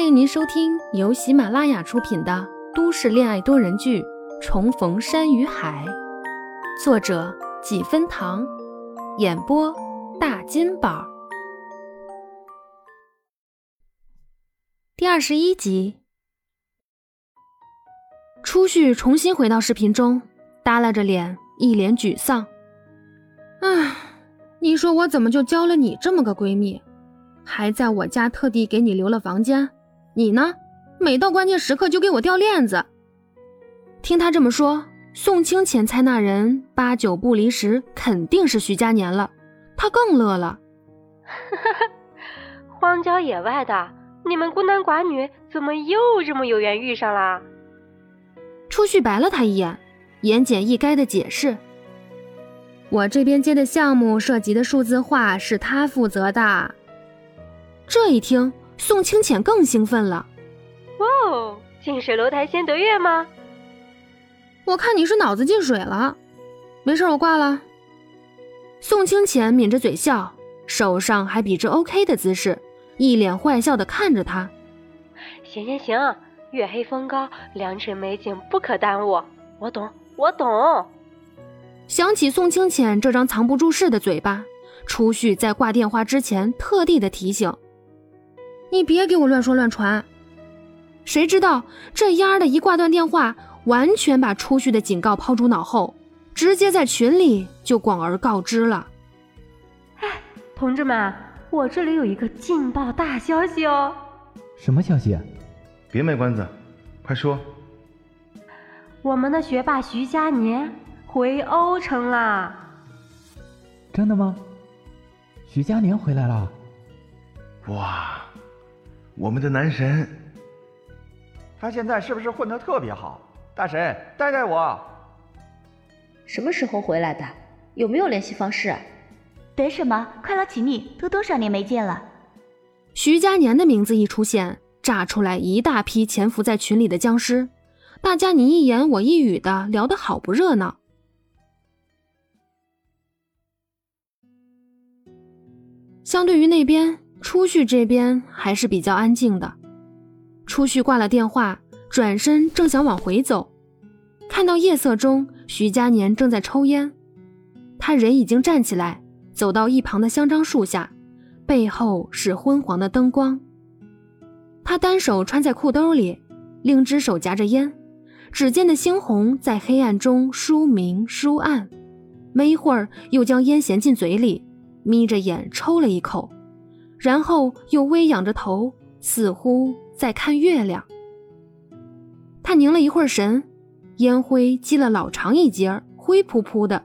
欢迎您收听由喜马拉雅出品的都市恋爱多人剧《重逢山与海》，作者几分糖，演播大金宝。第二十一集，初旭重新回到视频中，耷拉着脸，一脸沮丧。唉，你说我怎么就交了你这么个闺蜜，还在我家特地给你留了房间？你呢？每到关键时刻就给我掉链子。听他这么说，宋清浅猜那人八九不离十，肯定是徐佳年了。他更乐了。荒郊野外的，你们孤男寡女怎么又这么有缘遇上了？初旭白了他一眼，言简意赅的解释：“我这边接的项目涉及的数字化是他负责的。”这一听。宋清浅更兴奋了，哦，近水楼台先得月吗？我看你是脑子进水了。没事，我挂了。宋清浅抿着嘴笑，手上还比着 OK 的姿势，一脸坏笑的看着他。行行行，月黑风高，良辰美景不可耽误。我懂，我懂。想起宋清浅这张藏不住事的嘴巴，初旭在挂电话之前特地的提醒。你别给我乱说乱传，谁知道这丫的一挂断电话，完全把出去的警告抛诸脑后，直接在群里就广而告之了。哎，同志们，我这里有一个劲爆大消息哦！什么消息？别卖关子，快说！我们的学霸徐佳年回欧城啦！真的吗？徐佳年回来了？哇！我们的男神，他现在是不是混得特别好？大神带带我。什么时候回来的？有没有联系方式？等什么？快来请密，都多少年没见了。徐佳年的名字一出现，炸出来一大批潜伏在群里的僵尸，大家你一言我一语的聊得好不热闹。相对于那边。初旭这边还是比较安静的。初旭挂了电话，转身正想往回走，看到夜色中徐佳年正在抽烟，他人已经站起来，走到一旁的香樟树下，背后是昏黄的灯光。他单手穿在裤兜里，另只手夹着烟，指尖的猩红在黑暗中疏明疏暗，没一会儿又将烟衔进嘴里，眯着眼抽了一口。然后又微仰着头，似乎在看月亮。他凝了一会儿神，烟灰积了老长一截，灰扑扑的。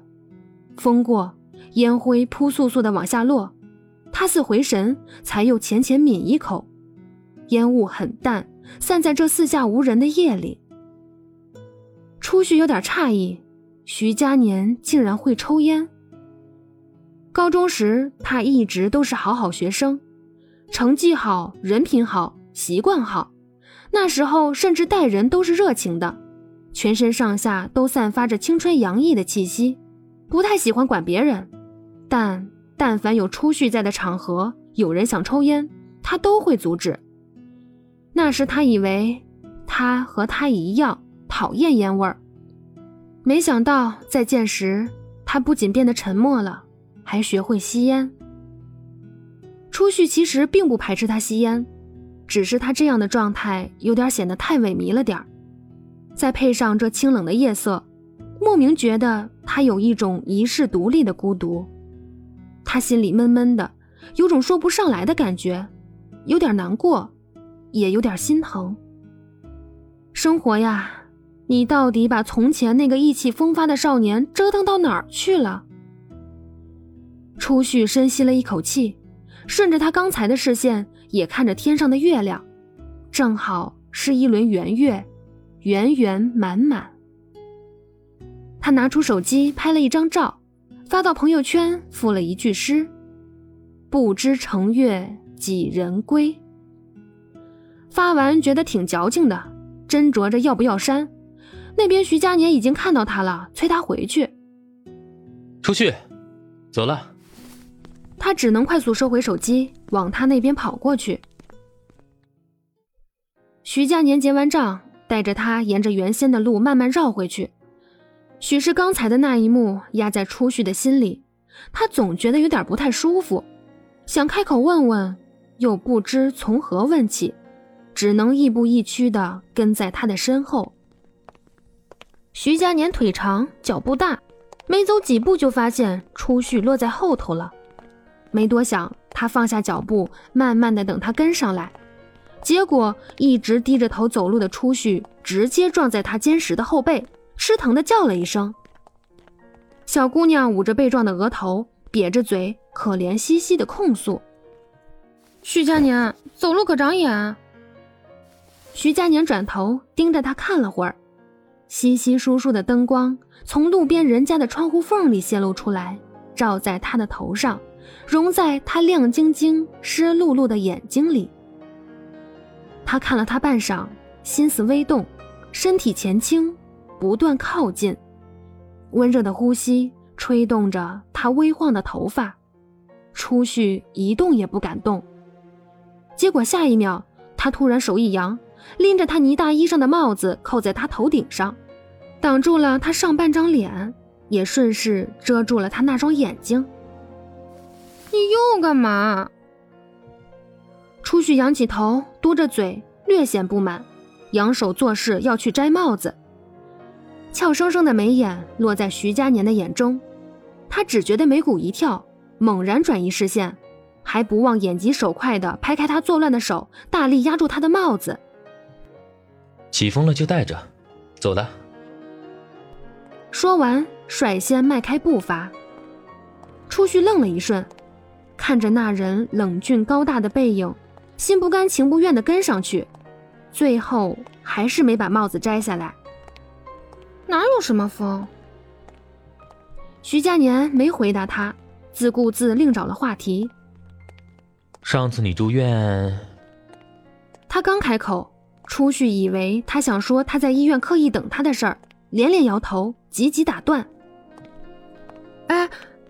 风过，烟灰扑簌簌的往下落。他似回神，才又浅浅抿一口。烟雾很淡，散在这四下无人的夜里。初旭有点诧异，徐佳年竟然会抽烟。高中时，他一直都是好好学生。成绩好，人品好，习惯好，那时候甚至待人都是热情的，全身上下都散发着青春洋溢的气息。不太喜欢管别人，但但凡有初旭在的场合，有人想抽烟，他都会阻止。那时他以为他和他一样讨厌烟味儿，没想到再见时，他不仅变得沉默了，还学会吸烟。初旭其实并不排斥他吸烟，只是他这样的状态有点显得太萎靡了点儿。再配上这清冷的夜色，莫名觉得他有一种遗世独立的孤独。他心里闷闷的，有种说不上来的感觉，有点难过，也有点心疼。生活呀，你到底把从前那个意气风发的少年折腾到哪儿去了？初旭深吸了一口气。顺着他刚才的视线，也看着天上的月亮，正好是一轮圆月，圆圆满满。他拿出手机拍了一张照，发到朋友圈，附了一句诗：“不知乘月几人归。”发完觉得挺矫情的，斟酌着要不要删。那边徐佳年已经看到他了，催他回去。出去，走了。他只能快速收回手机，往他那边跑过去。徐佳年结完账，带着他沿着原先的路慢慢绕回去。许是刚才的那一幕压在初旭的心里，他总觉得有点不太舒服，想开口问问，又不知从何问起，只能亦步亦趋地跟在他的身后。徐佳年腿长脚步大，没走几步就发现初旭落在后头了，没多想，他放下脚步，慢慢的等他跟上来。结果，一直低着头走路的初旭直接撞在他坚实的后背，吃疼的叫了一声。小姑娘捂着被撞的额头，瘪着嘴，可怜兮兮的控诉：“徐佳年，走路可长眼。”徐佳年转头盯着他看了会儿，稀稀疏疏的灯光从路边人家的窗户缝里泄露出来，照在他的头上，融在他亮晶晶、湿漉漉的眼睛里。他看了他半晌，心思微动，身体前倾，不断靠近，温热的呼吸吹动着他微晃的头发，初旭一动也不敢动。结果下一秒，他突然手一扬，拎着他呢大衣上的帽子扣在他头顶上，挡住了他上半张脸，也顺势遮住了他那双眼睛。你又干嘛？初旭仰起头，嘟着嘴，略显不满，扬手做事要去摘帽子。俏生生的眉眼落在徐佳年的眼中，他只觉得眉骨一跳，猛然转移视线，还不忘眼疾手快地拍开他作乱的手，大力压住他的帽子。起风了就戴着，走的。说完，率先迈开步伐。初旭愣了一瞬，看着那人冷峻高大的背影。心不甘情不愿地跟上去，最后还是没把帽子摘下来。哪有什么风？徐佳年没回答他，自顾自另找了话题。上次你住院，他刚开口，初旭以为他想说他在医院刻意等他的事儿，连连摇头，急急打断：“哎，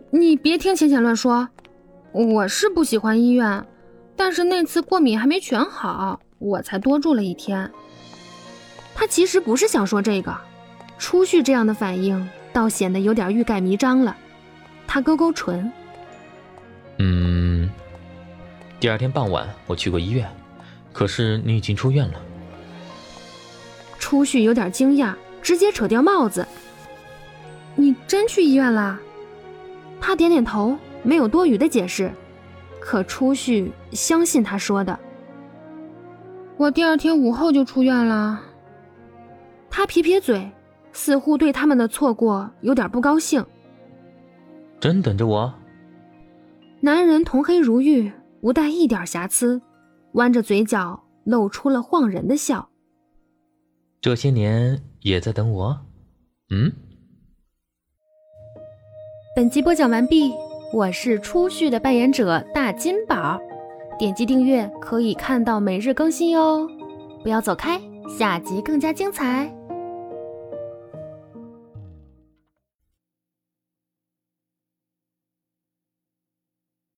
你别听浅浅乱说，我是不喜欢医院。”但是那次过敏还没全好，我才多住了一天。他其实不是想说这个，初旭这样的反应倒显得有点欲盖弥彰了。他勾勾唇，嗯，第二天傍晚我去过医院，可是你已经出院了。初旭有点惊讶，直接扯掉帽子。你真去医院啦？他点点头，没有多余的解释。可初旭相信他说的。我第二天午后就出院了。他撇撇嘴，似乎对他们的错过有点不高兴。真等着我？男人瞳黑如玉，不带一点瑕疵，弯着嘴角露出了晃人的笑。这些年也在等我？嗯。本集播讲完毕。我是初旭的扮演者大金宝，点击订阅可以看到每日更新哟，不要走开，下集更加精彩。